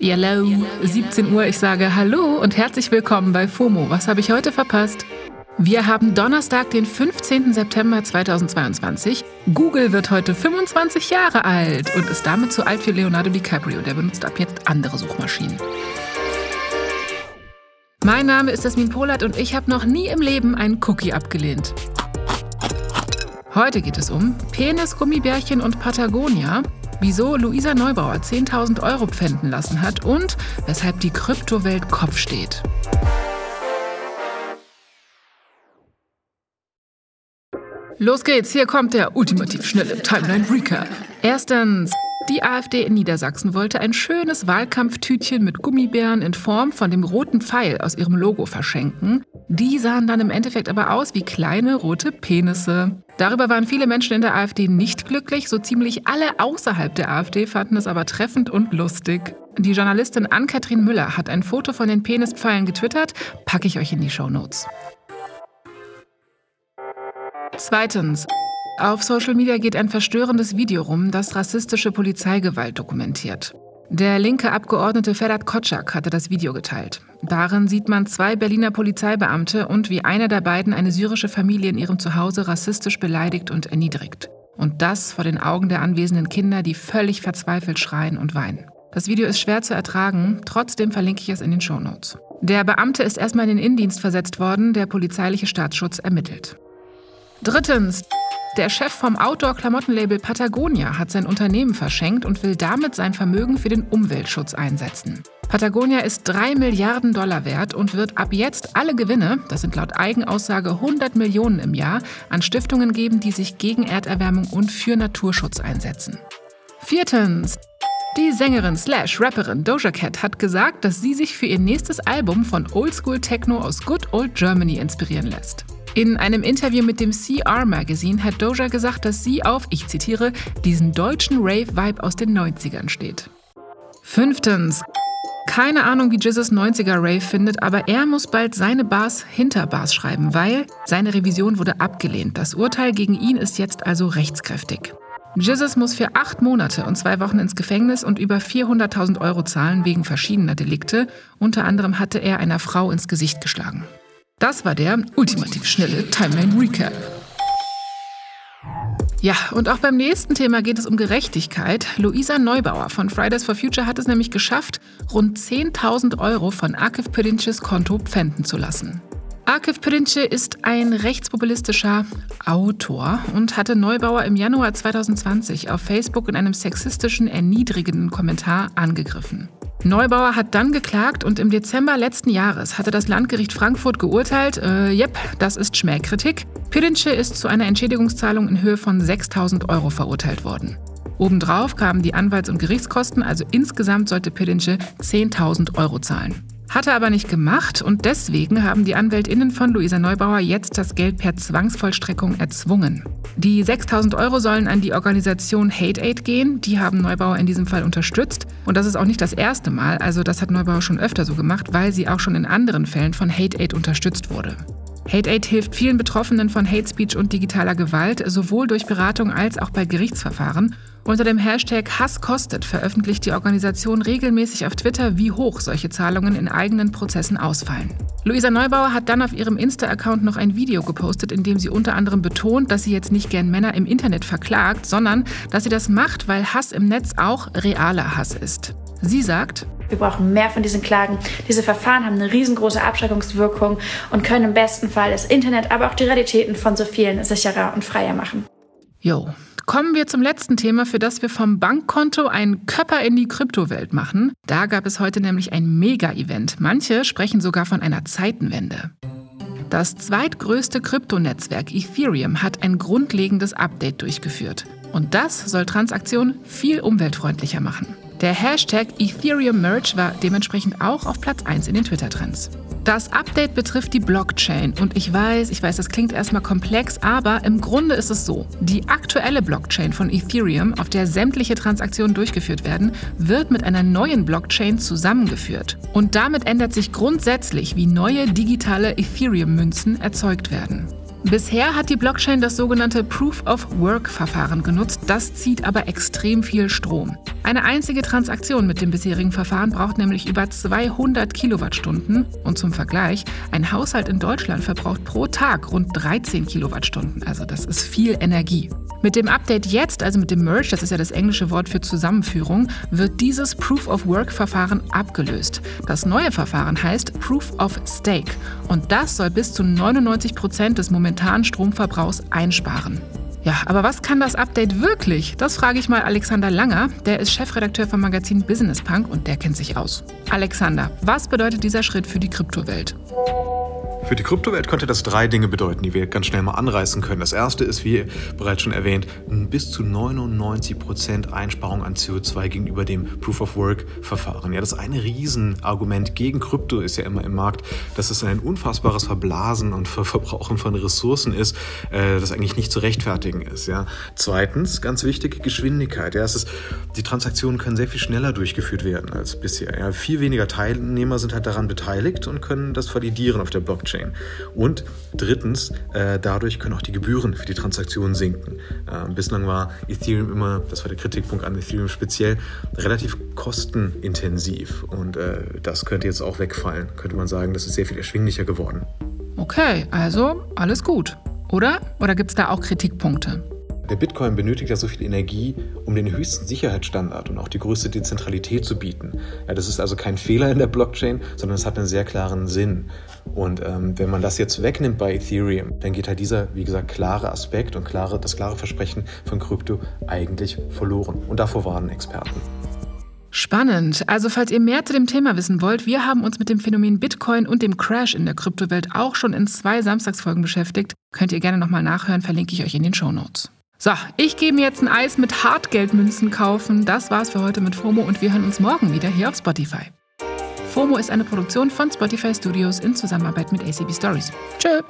Yellow, 17 Uhr. Ich sage Hallo und herzlich willkommen bei FOMO. Was habe ich heute verpasst? Wir haben Donnerstag, den 15. September 2022. Google wird heute 25 Jahre alt und ist damit zu alt für Leonardo DiCaprio. Der benutzt ab jetzt andere Suchmaschinen. Mein Name ist Jasmin Polat und ich habe noch nie im Leben einen Cookie abgelehnt. Heute geht es um Penis, Gummibärchen und Patagonia, wieso Luisa Neubauer 10.000 Euro pfänden lassen hat und weshalb die Kryptowelt Kopf steht. Los geht's, hier kommt der ultimativ schnelle Timeline Recap. Erstens. Die AfD in Niedersachsen wollte ein schönes Wahlkampftütchen mit Gummibären in Form von dem roten Pfeil aus ihrem Logo verschenken. Die sahen dann im Endeffekt aber aus wie kleine rote Penisse. Darüber waren viele Menschen in der AfD nicht glücklich, so ziemlich alle außerhalb der AfD fanden es aber treffend und lustig. Die Journalistin Ann-Kathrin Müller hat ein Foto von den Penispfeilen getwittert, packe ich euch in die Show Notes. Zweitens. Auf Social Media geht ein verstörendes Video rum, das rassistische Polizeigewalt dokumentiert. Der linke Abgeordnete Ferhat Kotschak hatte das Video geteilt. Darin sieht man zwei Berliner Polizeibeamte und wie einer der beiden eine syrische Familie in ihrem Zuhause rassistisch beleidigt und erniedrigt. Und das vor den Augen der anwesenden Kinder, die völlig verzweifelt schreien und weinen. Das Video ist schwer zu ertragen, trotzdem verlinke ich es in den Shownotes. Der Beamte ist erstmal in den Innendienst versetzt worden, der polizeiliche Staatsschutz ermittelt. Drittens. Der Chef vom Outdoor-Klamottenlabel Patagonia hat sein Unternehmen verschenkt und will damit sein Vermögen für den Umweltschutz einsetzen. Patagonia ist 3 Milliarden Dollar wert und wird ab jetzt alle Gewinne, das sind laut Eigenaussage 100 Millionen im Jahr, an Stiftungen geben, die sich gegen Erderwärmung und für Naturschutz einsetzen. Viertens. Die Sängerin slash Rapperin Doja Cat hat gesagt, dass sie sich für ihr nächstes Album von Oldschool Techno aus Good Old Germany inspirieren lässt. In einem Interview mit dem CR Magazine hat Doja gesagt, dass sie auf, ich zitiere, diesen deutschen Rave-Vibe aus den 90ern steht. Fünftens. Keine Ahnung, wie Jesus 90er Rave findet, aber er muss bald seine Bars hinter Bars schreiben, weil seine Revision wurde abgelehnt. Das Urteil gegen ihn ist jetzt also rechtskräftig. Jesus muss für acht Monate und zwei Wochen ins Gefängnis und über 400.000 Euro zahlen wegen verschiedener Delikte. Unter anderem hatte er einer Frau ins Gesicht geschlagen. Das war der ultimativ schnelle Timeline Recap. Ja, und auch beim nächsten Thema geht es um Gerechtigkeit. Luisa Neubauer von Fridays for Future hat es nämlich geschafft, rund 10.000 Euro von Akif Perinces Konto pfänden zu lassen. Akif Perince ist ein rechtspopulistischer Autor und hatte Neubauer im Januar 2020 auf Facebook in einem sexistischen, erniedrigenden Kommentar angegriffen. Neubauer hat dann geklagt und im Dezember letzten Jahres hatte das Landgericht Frankfurt geurteilt, äh, jep, das ist Schmähkritik. Pirince ist zu einer Entschädigungszahlung in Höhe von 6000 Euro verurteilt worden. Obendrauf kamen die Anwalts- und Gerichtskosten, also insgesamt sollte Pirince 10.000 Euro zahlen. Hat er aber nicht gemacht und deswegen haben die AnwältInnen von Luisa Neubauer jetzt das Geld per Zwangsvollstreckung erzwungen. Die 6000 Euro sollen an die Organisation Hate Aid gehen. Die haben Neubauer in diesem Fall unterstützt. Und das ist auch nicht das erste Mal. Also, das hat Neubauer schon öfter so gemacht, weil sie auch schon in anderen Fällen von Hate Aid unterstützt wurde. Hate Aid hilft vielen Betroffenen von Hate Speech und digitaler Gewalt, sowohl durch Beratung als auch bei Gerichtsverfahren. Unter dem Hashtag Hass kostet veröffentlicht die Organisation regelmäßig auf Twitter, wie hoch solche Zahlungen in eigenen Prozessen ausfallen. Luisa Neubauer hat dann auf ihrem Insta-Account noch ein Video gepostet, in dem sie unter anderem betont, dass sie jetzt nicht gern Männer im Internet verklagt, sondern dass sie das macht, weil Hass im Netz auch realer Hass ist. Sie sagt, wir brauchen mehr von diesen Klagen. Diese Verfahren haben eine riesengroße Abschreckungswirkung und können im besten Fall das Internet, aber auch die Realitäten von so vielen sicherer und freier machen. Jo, Kommen wir zum letzten Thema, für das wir vom Bankkonto einen Körper in die Kryptowelt machen. Da gab es heute nämlich ein Mega-Event. Manche sprechen sogar von einer Zeitenwende. Das zweitgrößte Kryptonetzwerk Ethereum hat ein grundlegendes Update durchgeführt. Und das soll Transaktionen viel umweltfreundlicher machen. Der Hashtag Ethereum Merge war dementsprechend auch auf Platz 1 in den Twitter-Trends. Das Update betrifft die Blockchain und ich weiß, ich weiß, das klingt erstmal komplex, aber im Grunde ist es so. Die aktuelle Blockchain von Ethereum, auf der sämtliche Transaktionen durchgeführt werden, wird mit einer neuen Blockchain zusammengeführt. Und damit ändert sich grundsätzlich, wie neue digitale Ethereum-Münzen erzeugt werden. Bisher hat die Blockchain das sogenannte Proof of Work-Verfahren genutzt. Das zieht aber extrem viel Strom. Eine einzige Transaktion mit dem bisherigen Verfahren braucht nämlich über 200 Kilowattstunden. Und zum Vergleich, ein Haushalt in Deutschland verbraucht pro Tag rund 13 Kilowattstunden. Also das ist viel Energie. Mit dem Update jetzt, also mit dem Merge, das ist ja das englische Wort für Zusammenführung, wird dieses Proof of Work-Verfahren abgelöst. Das neue Verfahren heißt Proof of Stake und das soll bis zu 99 Prozent des momentanen Stromverbrauchs einsparen. Ja, aber was kann das Update wirklich? Das frage ich mal Alexander Langer. Der ist Chefredakteur vom Magazin Business Punk und der kennt sich aus. Alexander, was bedeutet dieser Schritt für die Kryptowelt? Für die Kryptowelt könnte das drei Dinge bedeuten, die wir ganz schnell mal anreißen können. Das erste ist, wie bereits schon erwähnt, bis zu 99% Einsparung an CO2 gegenüber dem Proof of Work Verfahren. Ja, das eine Riesenargument gegen Krypto ist ja immer im Markt, dass es ein unfassbares Verblasen und Verbrauchen von Ressourcen ist, äh, das eigentlich nicht zu rechtfertigen ist. Ja. Zweitens, ganz wichtig, Geschwindigkeit. Ja, es ist, die Transaktionen können sehr viel schneller durchgeführt werden als bisher. Ja, viel weniger Teilnehmer sind halt daran beteiligt und können das validieren auf der Blockchain. Blockchain. Und drittens, äh, dadurch können auch die Gebühren für die Transaktionen sinken. Äh, bislang war Ethereum immer, das war der Kritikpunkt an Ethereum speziell, relativ kostenintensiv. Und äh, das könnte jetzt auch wegfallen. Könnte man sagen, das ist sehr viel erschwinglicher geworden. Okay, also alles gut. Oder? Oder gibt es da auch Kritikpunkte? Der Bitcoin benötigt ja so viel Energie, um den höchsten Sicherheitsstandard und auch die größte Dezentralität zu bieten. Ja, das ist also kein Fehler in der Blockchain, sondern es hat einen sehr klaren Sinn. Und ähm, wenn man das jetzt wegnimmt bei Ethereum, dann geht halt dieser, wie gesagt, klare Aspekt und klare, das klare Versprechen von Krypto eigentlich verloren. Und davor warnen Experten. Spannend. Also falls ihr mehr zu dem Thema wissen wollt, wir haben uns mit dem Phänomen Bitcoin und dem Crash in der Kryptowelt auch schon in zwei Samstagsfolgen beschäftigt. Könnt ihr gerne nochmal nachhören, verlinke ich euch in den Show Notes. So, ich gehe mir jetzt ein Eis mit Hartgeldmünzen kaufen. Das war's für heute mit FOMO und wir hören uns morgen wieder hier auf Spotify. FOMO ist eine Produktion von Spotify Studios in Zusammenarbeit mit ACB Stories. Tschö!